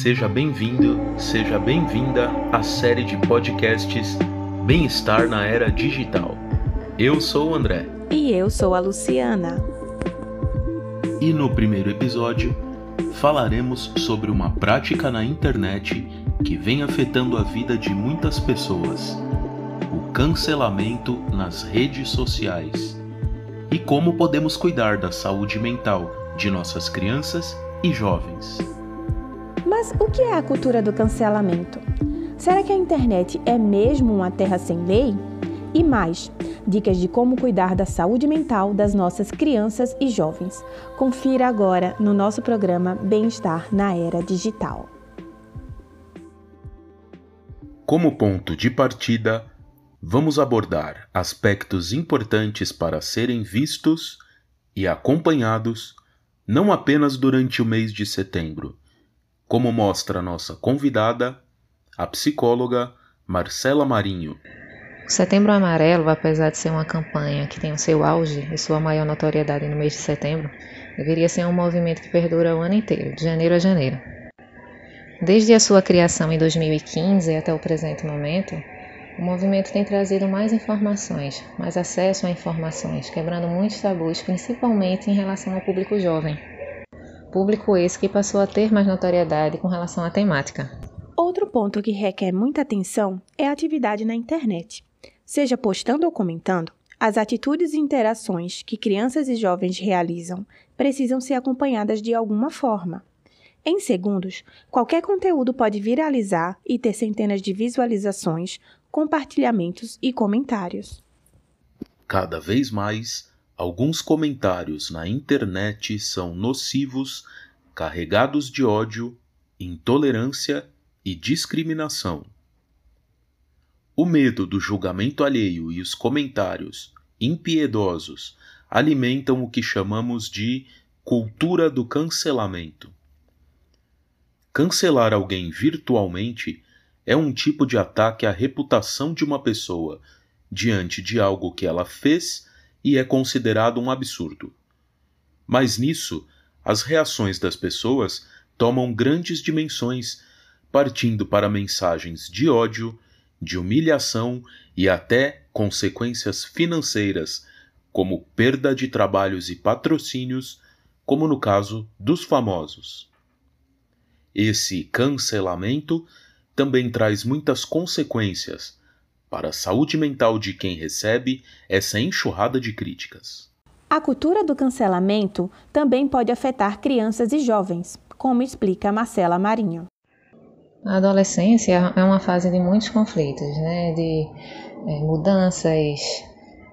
Seja bem-vindo, seja bem-vinda à série de podcasts Bem-Estar na Era Digital. Eu sou o André. E eu sou a Luciana. E no primeiro episódio falaremos sobre uma prática na internet que vem afetando a vida de muitas pessoas: o cancelamento nas redes sociais. E como podemos cuidar da saúde mental de nossas crianças e jovens. Mas o que é a cultura do cancelamento? Será que a internet é mesmo uma terra sem lei? E mais, dicas de como cuidar da saúde mental das nossas crianças e jovens. Confira agora no nosso programa Bem-Estar na Era Digital. Como ponto de partida, vamos abordar aspectos importantes para serem vistos e acompanhados não apenas durante o mês de setembro, como mostra nossa convidada, a psicóloga Marcela Marinho. O Setembro Amarelo, apesar de ser uma campanha que tem o seu auge e sua maior notoriedade no mês de setembro, deveria ser um movimento que perdura o ano inteiro, de janeiro a janeiro. Desde a sua criação em 2015 até o presente momento, o movimento tem trazido mais informações, mais acesso a informações, quebrando muitos tabus, principalmente em relação ao público jovem. Público esse que passou a ter mais notoriedade com relação à temática. Outro ponto que requer muita atenção é a atividade na internet. Seja postando ou comentando, as atitudes e interações que crianças e jovens realizam precisam ser acompanhadas de alguma forma. Em segundos, qualquer conteúdo pode viralizar e ter centenas de visualizações, compartilhamentos e comentários. Cada vez mais, alguns comentários na internet são nocivos, carregados de ódio, intolerância e discriminação. O medo do julgamento alheio e os comentários impiedosos alimentam o que chamamos de cultura do cancelamento. Cancelar alguém virtualmente é um tipo de ataque à reputação de uma pessoa diante de algo que ela fez e é considerado um absurdo. Mas nisso, as reações das pessoas tomam grandes dimensões, partindo para mensagens de ódio, de humilhação e até consequências financeiras, como perda de trabalhos e patrocínios, como no caso dos famosos. Esse cancelamento também traz muitas consequências para a saúde mental de quem recebe essa enxurrada de críticas. A cultura do cancelamento também pode afetar crianças e jovens, como explica Marcela Marinho. A adolescência é uma fase de muitos conflitos, né? de é, mudanças,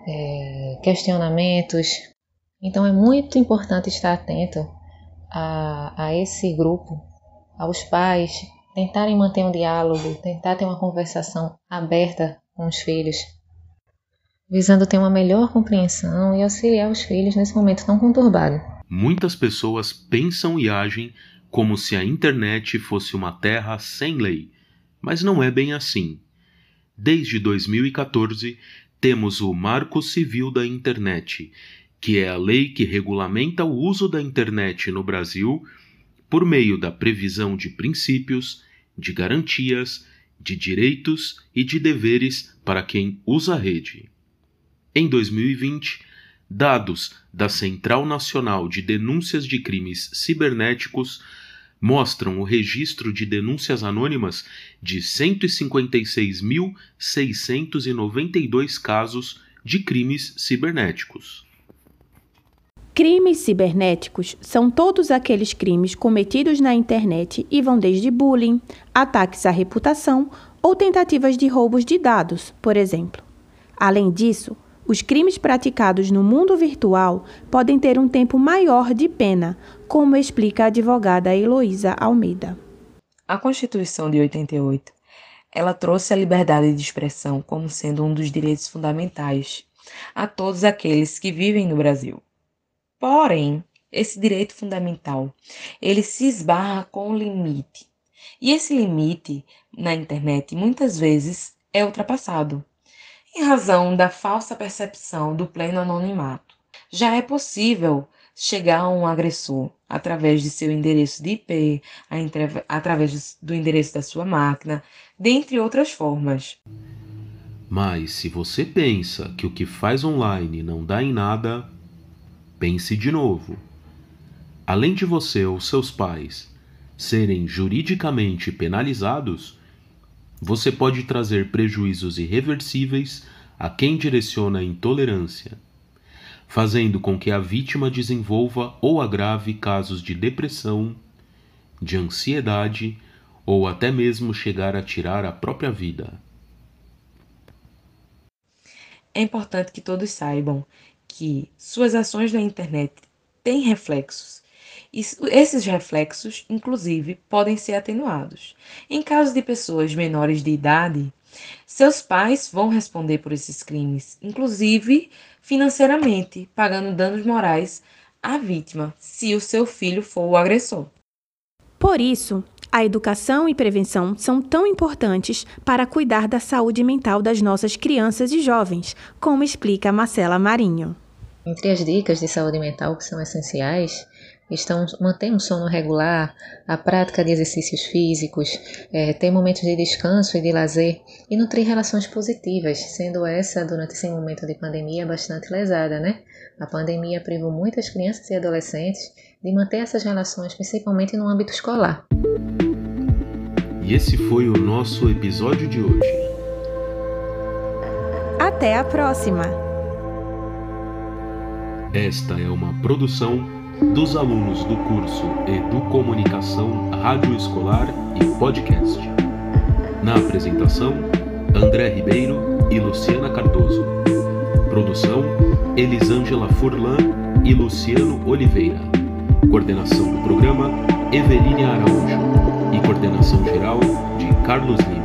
é, questionamentos. Então é muito importante estar atento a, a esse grupo, aos pais, tentarem manter um diálogo, tentar ter uma conversação aberta com os filhos, visando ter uma melhor compreensão e auxiliar os filhos nesse momento tão conturbado. Muitas pessoas pensam e agem como se a internet fosse uma terra sem lei, mas não é bem assim. Desde 2014, temos o Marco Civil da Internet, que é a lei que regulamenta o uso da internet no Brasil por meio da previsão de princípios, de garantias, de direitos e de deveres para quem usa a rede. Em 2020, dados da Central Nacional de Denúncias de Crimes Cibernéticos mostram o registro de denúncias anônimas de 156.692 casos de crimes cibernéticos. Crimes cibernéticos são todos aqueles crimes cometidos na internet e vão desde bullying, ataques à reputação ou tentativas de roubos de dados, por exemplo. Além disso, os crimes praticados no mundo virtual podem ter um tempo maior de pena, como explica a advogada Heloísa Almeida. A Constituição de 88, ela trouxe a liberdade de expressão como sendo um dos direitos fundamentais a todos aqueles que vivem no Brasil. Porém, esse direito fundamental, ele se esbarra com um limite. E esse limite na internet muitas vezes é ultrapassado, em razão da falsa percepção do pleno anonimato. Já é possível chegar a um agressor através de seu endereço de IP, através do endereço da sua máquina, dentre outras formas. Mas se você pensa que o que faz online não dá em nada, pense de novo. Além de você ou seus pais serem juridicamente penalizados, você pode trazer prejuízos irreversíveis a quem direciona a intolerância, fazendo com que a vítima desenvolva ou agrave casos de depressão, de ansiedade ou até mesmo chegar a tirar a própria vida. É importante que todos saibam que suas ações na internet têm reflexos. E esses reflexos, inclusive, podem ser atenuados. Em caso de pessoas menores de idade, seus pais vão responder por esses crimes, inclusive financeiramente, pagando danos morais à vítima, se o seu filho for o agressor. Por isso, a educação e prevenção são tão importantes para cuidar da saúde mental das nossas crianças e jovens, como explica Marcela Marinho. Entre as dicas de saúde mental que são essenciais estão manter um sono regular, a prática de exercícios físicos, é, ter momentos de descanso e de lazer e nutrir relações positivas, sendo essa, durante esse momento de pandemia, bastante lesada, né? A pandemia privou muitas crianças e adolescentes de manter essas relações, principalmente no âmbito escolar. E esse foi o nosso episódio de hoje. Até a próxima! Esta é uma produção dos alunos do curso Educomunicação Rádio Escolar e Podcast. Na apresentação, André Ribeiro e Luciana Cardoso. Produção, Elisângela Furlan e Luciano Oliveira. Coordenação do programa, Eveline Araújo. E coordenação geral de Carlos Lima.